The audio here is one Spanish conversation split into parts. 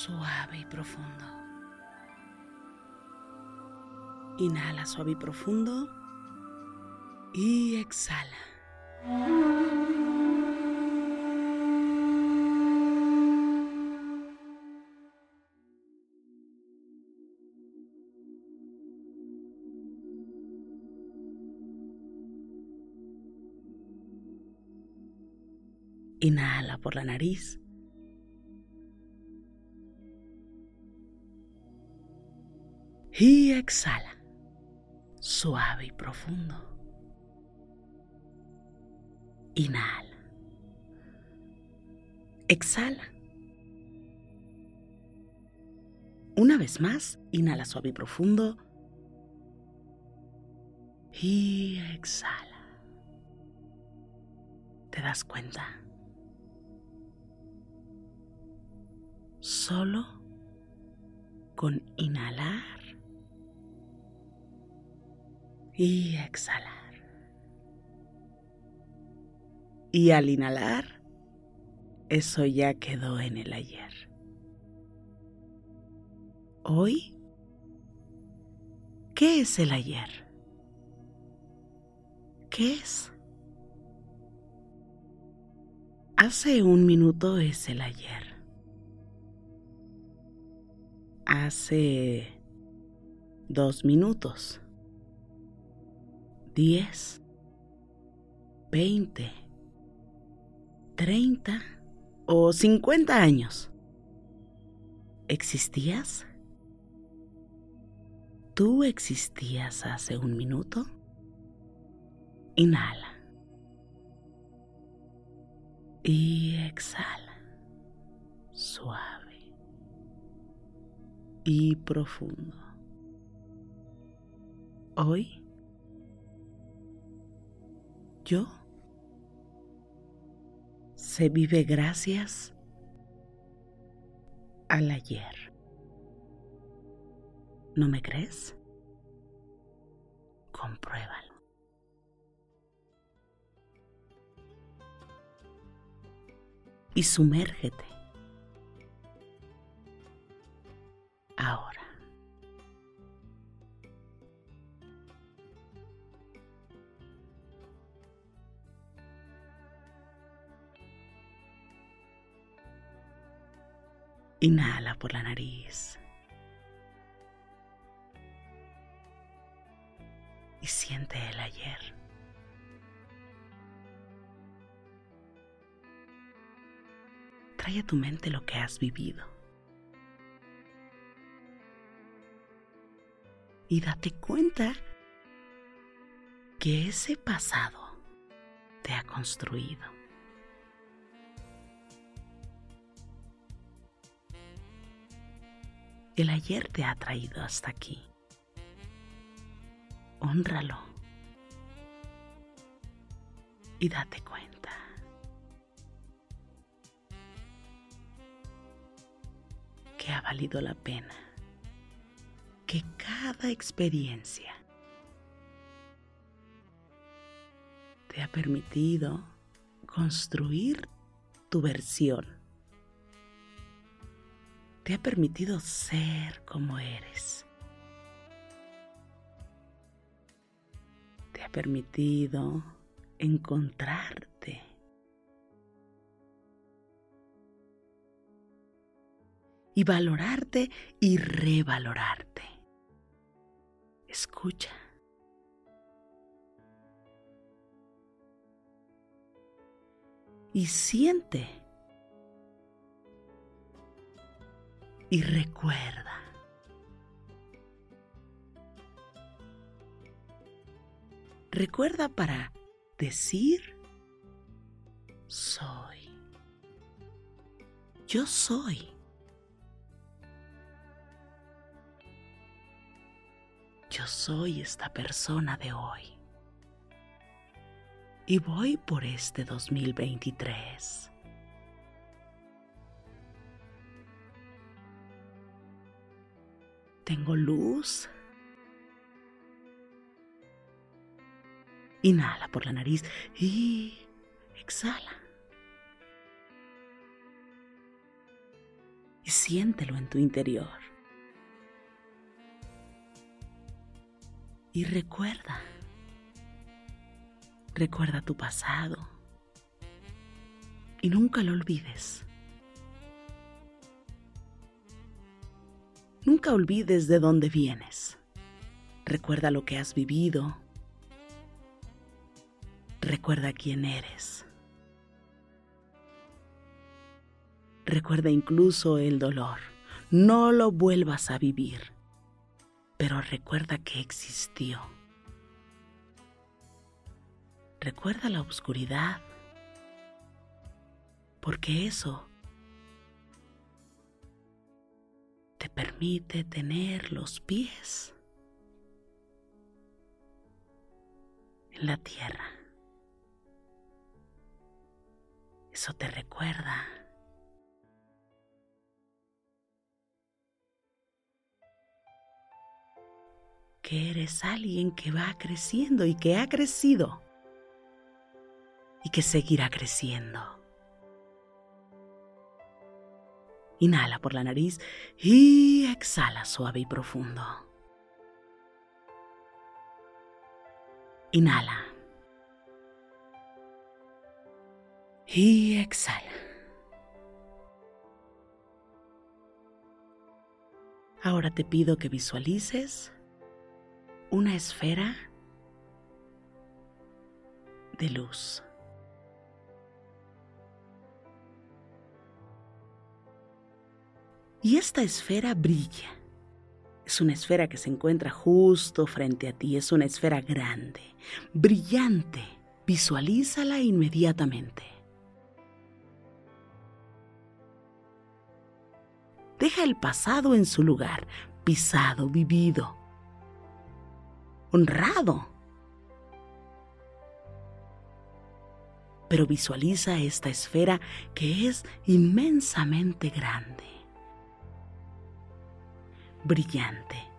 suave y profundo. Inhala suave y profundo. Y exhala. Inhala por la nariz. Y exhala, suave y profundo. Inhala. Exhala. Una vez más, inhala suave y profundo. Y exhala. ¿Te das cuenta? Solo con inhalar y exhalar. Y al inhalar, eso ya quedó en el ayer. Hoy, ¿qué es el ayer? ¿Qué es? Hace un minuto es el ayer. Hace dos minutos. Diez. Veinte. Treinta o cincuenta años. ¿Existías? ¿Tú existías hace un minuto? Inhala. Y exhala. Suave. Y profundo. Hoy, yo se vive gracias al ayer. ¿No me crees? Compruébalo. Y sumérgete. Ahora. Inhala por la nariz. Y siente el ayer. Trae a tu mente lo que has vivido. Y date cuenta que ese pasado te ha construido. El ayer te ha traído hasta aquí. Honralo. Y date cuenta. Que ha valido la pena. Que cada experiencia te ha permitido construir tu versión. Te ha permitido ser como eres. Te ha permitido encontrarte. Y valorarte y revalorarte. Escucha. y siente. Y recuerda. Recuerda para decir soy. Yo soy. Yo soy esta persona de hoy y voy por este 2023. Tengo luz. Inhala por la nariz y exhala. Y siéntelo en tu interior. Y recuerda Recuerda tu pasado y nunca lo olvides. Nunca olvides de dónde vienes. Recuerda lo que has vivido. Recuerda quién eres. Recuerda incluso el dolor. No lo vuelvas a vivir, pero recuerda que existió Recuerda la oscuridad, porque eso te permite tener los pies en la tierra. Eso te recuerda que eres alguien que va creciendo y que ha crecido y que seguirá creciendo. Inhala por la nariz y exhala suave y profundo. Inhala. Y exhala. Ahora te pido que visualices una esfera de luz. Y esta esfera brilla. Es una esfera que se encuentra justo frente a ti. Es una esfera grande, brillante. Visualízala inmediatamente. Deja el pasado en su lugar, pisado, vivido, honrado. Pero visualiza esta esfera que es inmensamente grande brillante.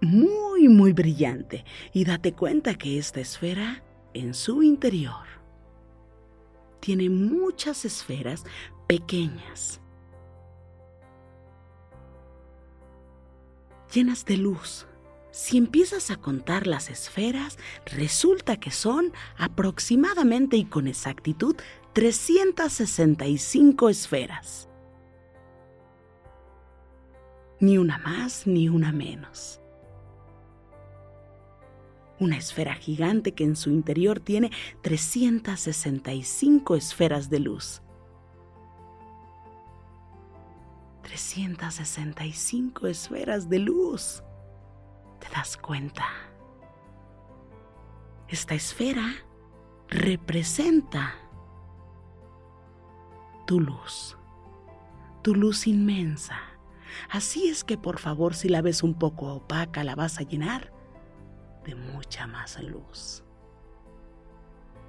Muy, muy brillante. Y date cuenta que esta esfera en su interior tiene muchas esferas pequeñas, llenas de luz. Si empiezas a contar las esferas, resulta que son aproximadamente y con exactitud 365 esferas ni una más ni una menos. Una esfera gigante que en su interior tiene 365 esferas de luz. 365 esferas de luz. ¿Te das cuenta? Esta esfera representa tu luz, tu luz inmensa. Así es que por favor si la ves un poco opaca la vas a llenar de mucha más luz.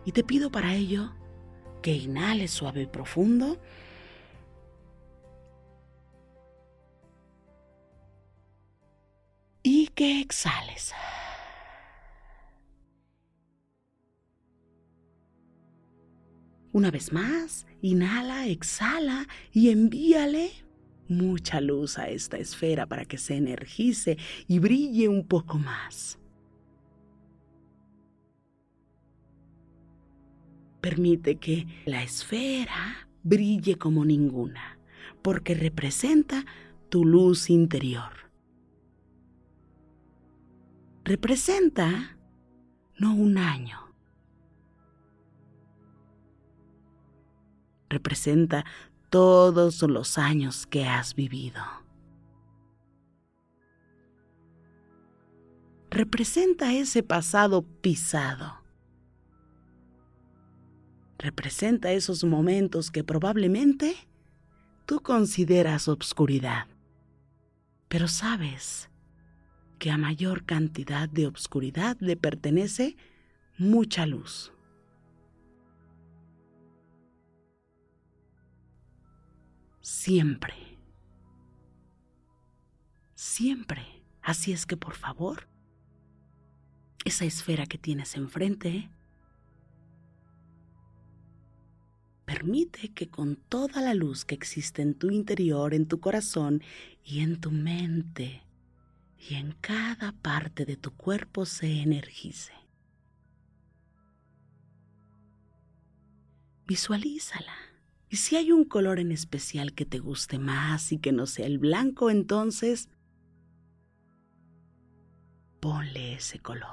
Y te pido para ello que inhales suave y profundo. Y que exhales. Una vez más, inhala, exhala y envíale mucha luz a esta esfera para que se energice y brille un poco más. Permite que la esfera brille como ninguna, porque representa tu luz interior. Representa no un año, representa todos los años que has vivido. Representa ese pasado pisado. Representa esos momentos que probablemente tú consideras obscuridad. Pero sabes que a mayor cantidad de obscuridad le pertenece mucha luz. Siempre. Siempre. Así es que por favor, esa esfera que tienes enfrente, permite que con toda la luz que existe en tu interior, en tu corazón y en tu mente, y en cada parte de tu cuerpo se energice. Visualízala y si hay un color en especial que te guste más y que no sea el blanco, entonces ponle ese color.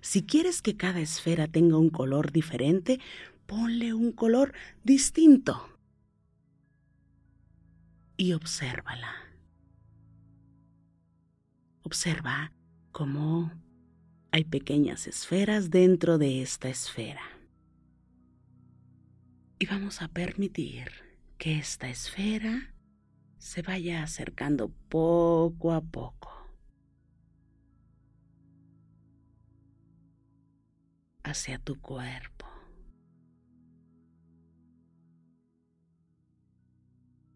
Si quieres que cada esfera tenga un color diferente, ponle un color distinto. Y obsérvala. Observa cómo hay pequeñas esferas dentro de esta esfera. Y vamos a permitir que esta esfera se vaya acercando poco a poco. hacia tu cuerpo.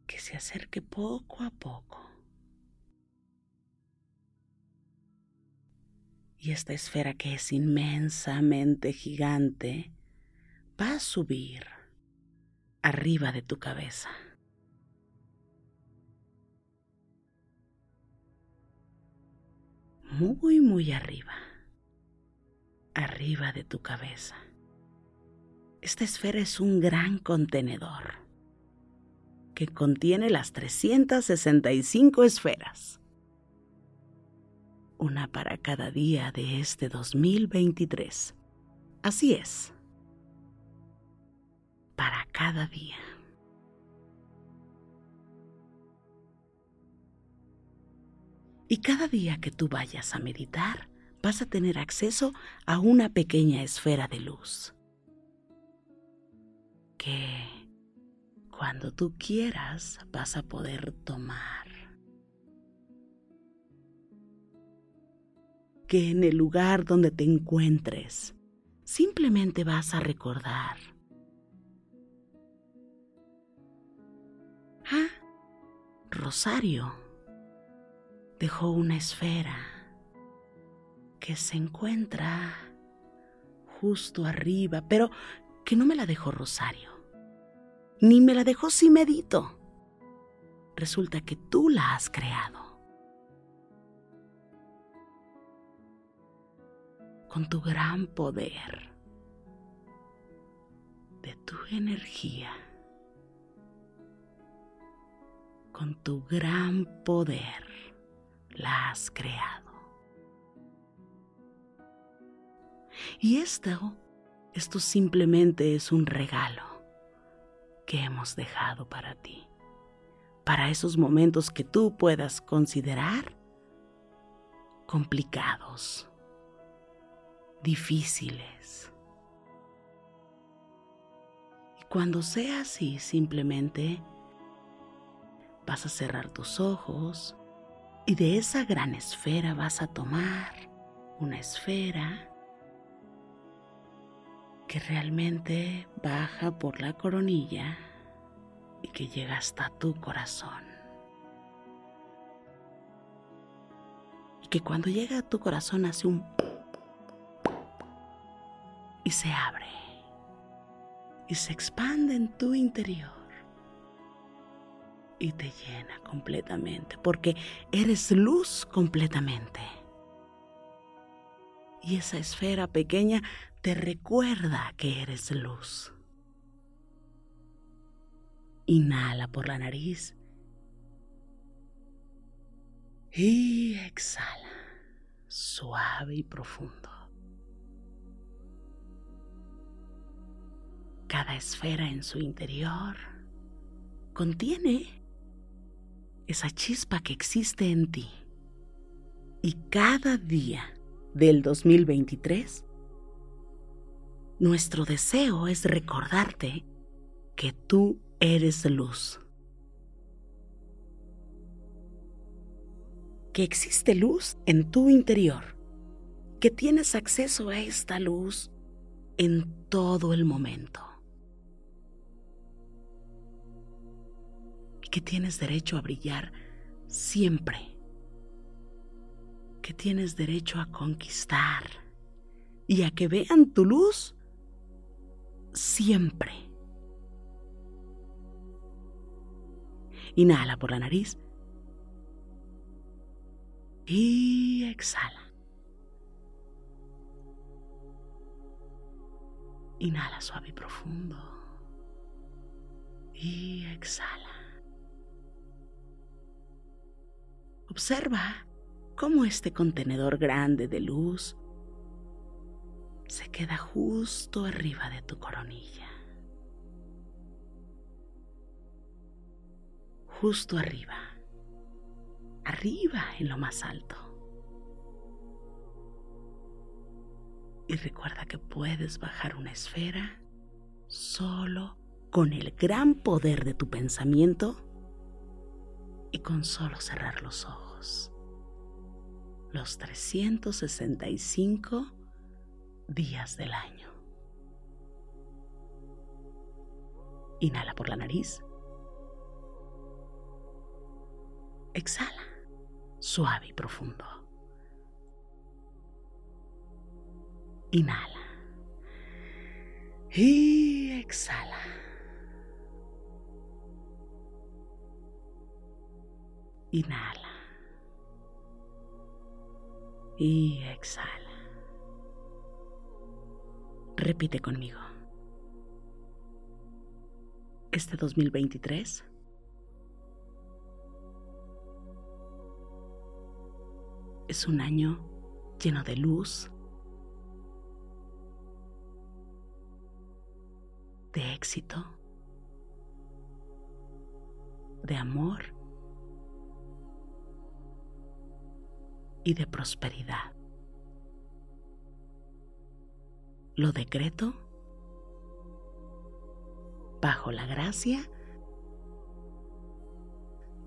Que se acerque poco a poco. y esta esfera que es inmensamente gigante va a subir arriba de tu cabeza. Muy, muy arriba. Arriba de tu cabeza. Esta esfera es un gran contenedor que contiene las 365 esferas una para cada día de este 2023. Así es, para cada día. Y cada día que tú vayas a meditar, vas a tener acceso a una pequeña esfera de luz. Que cuando tú quieras vas a poder tomar. que en el lugar donde te encuentres simplemente vas a recordar. Ah, Rosario dejó una esfera que se encuentra justo arriba, pero que no me la dejó Rosario, ni me la dejó Simedito. Resulta que tú la has creado. con tu gran poder, de tu energía, con tu gran poder, la has creado. Y esto, esto simplemente es un regalo que hemos dejado para ti, para esos momentos que tú puedas considerar complicados, difíciles. Y cuando sea así, simplemente vas a cerrar tus ojos y de esa gran esfera vas a tomar una esfera que realmente baja por la coronilla y que llega hasta tu corazón. Y que cuando llega a tu corazón hace un y se abre y se expande en tu interior y te llena completamente porque eres luz completamente. Y esa esfera pequeña te recuerda que eres luz. Inhala por la nariz y exhala suave y profundo. Cada esfera en su interior contiene esa chispa que existe en ti. Y cada día del 2023 nuestro deseo es recordarte que tú eres luz. Que existe luz en tu interior. Que tienes acceso a esta luz en todo el momento. Que tienes derecho a brillar siempre. Que tienes derecho a conquistar y a que vean tu luz siempre. Inhala por la nariz. Y exhala. Inhala suave y profundo. Y exhala. Observa cómo este contenedor grande de luz se queda justo arriba de tu coronilla. Justo arriba. Arriba en lo más alto. Y recuerda que puedes bajar una esfera solo con el gran poder de tu pensamiento y con solo cerrar los ojos. Los 365 días del año. Inhala por la nariz. Exhala, suave y profundo. Inhala. Y exhala. Inhala. Y exhala. Repite conmigo. Este 2023 es un año lleno de luz, de éxito, de amor y de prosperidad. lo decreto bajo la gracia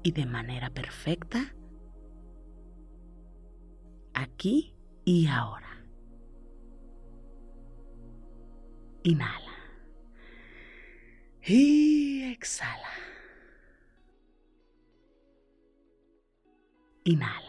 y de manera perfecta aquí y ahora. Inhala. Y exhala. Inhala.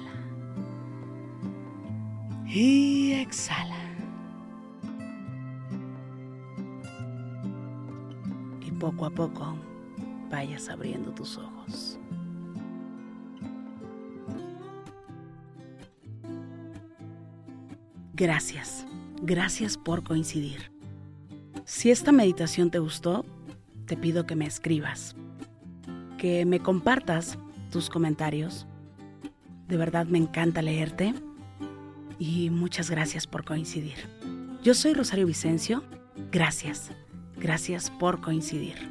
Y exhala. Y poco a poco vayas abriendo tus ojos. Gracias, gracias por coincidir. Si esta meditación te gustó, te pido que me escribas, que me compartas tus comentarios. De verdad me encanta leerte y muchas gracias por coincidir. Yo soy Rosario Vicencio. Gracias, gracias por coincidir.